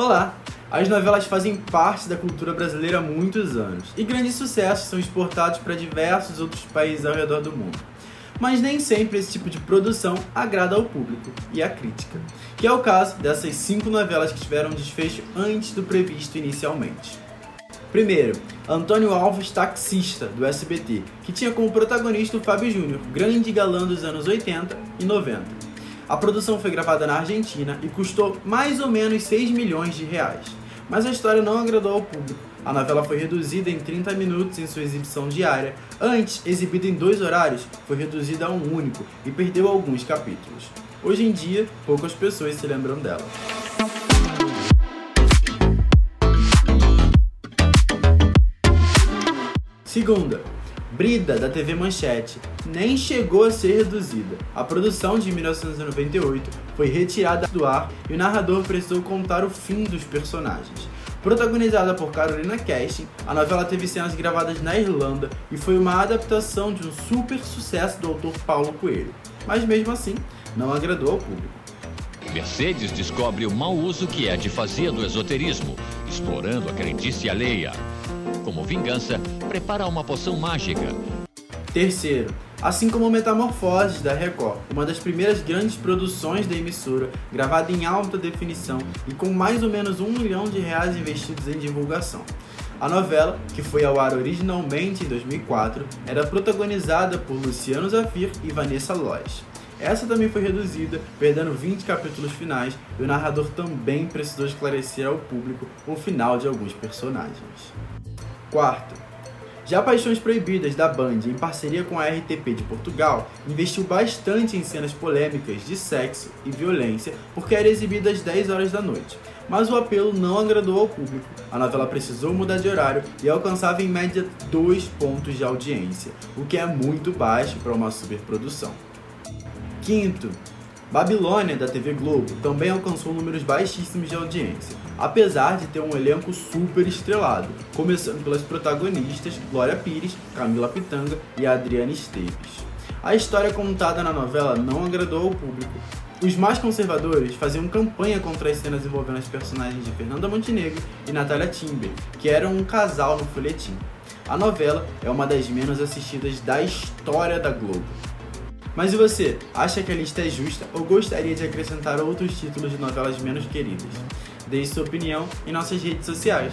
Olá! As novelas fazem parte da cultura brasileira há muitos anos e grandes sucessos são exportados para diversos outros países ao redor do mundo. Mas nem sempre esse tipo de produção agrada ao público e à crítica, que é o caso dessas cinco novelas que tiveram desfecho antes do previsto inicialmente. Primeiro, Antônio Alves Taxista, do SBT, que tinha como protagonista o Fábio Júnior, grande galã dos anos 80 e 90. A produção foi gravada na Argentina e custou mais ou menos 6 milhões de reais. Mas a história não agradou ao público. A novela foi reduzida em 30 minutos em sua exibição diária. Antes, exibida em dois horários, foi reduzida a um único e perdeu alguns capítulos. Hoje em dia, poucas pessoas se lembram dela. Segunda, Brida, da TV Manchete, nem chegou a ser reduzida. A produção de 1998 foi retirada do ar e o narrador precisou contar o fim dos personagens. Protagonizada por Carolina Casting, a novela teve cenas gravadas na Irlanda e foi uma adaptação de um super sucesso do autor Paulo Coelho. Mas mesmo assim, não agradou ao público. Mercedes descobre o mau uso que é de fazer do esoterismo, explorando a crendice alheia. Como vingança, prepara uma poção mágica. Terceiro, assim como Metamorfoses da Record, uma das primeiras grandes produções da emissora, gravada em alta definição e com mais ou menos um milhão de reais investidos em divulgação. A novela, que foi ao ar originalmente em 2004, era protagonizada por Luciano Zafir e Vanessa Lois. Essa também foi reduzida, perdendo 20 capítulos finais, e o narrador também precisou esclarecer ao público o final de alguns personagens. Quarto, já Paixões Proibidas da Band, em parceria com a RTP de Portugal, investiu bastante em cenas polêmicas de sexo e violência, porque era exibida às 10 horas da noite. Mas o apelo não agradou ao público. A novela precisou mudar de horário e alcançava em média 2 pontos de audiência, o que é muito baixo para uma superprodução. Quinto, Babilônia, da TV Globo, também alcançou números baixíssimos de audiência, apesar de ter um elenco super estrelado, começando pelas protagonistas Glória Pires, Camila Pitanga e Adriana Esteves. A história contada na novela não agradou ao público. Os mais conservadores faziam campanha contra as cenas envolvendo as personagens de Fernanda Montenegro e Natália Timber, que eram um casal no folhetim. A novela é uma das menos assistidas da história da Globo. Mas e você? Acha que a lista é justa ou gostaria de acrescentar outros títulos de novelas menos queridas? Deixe sua opinião em nossas redes sociais.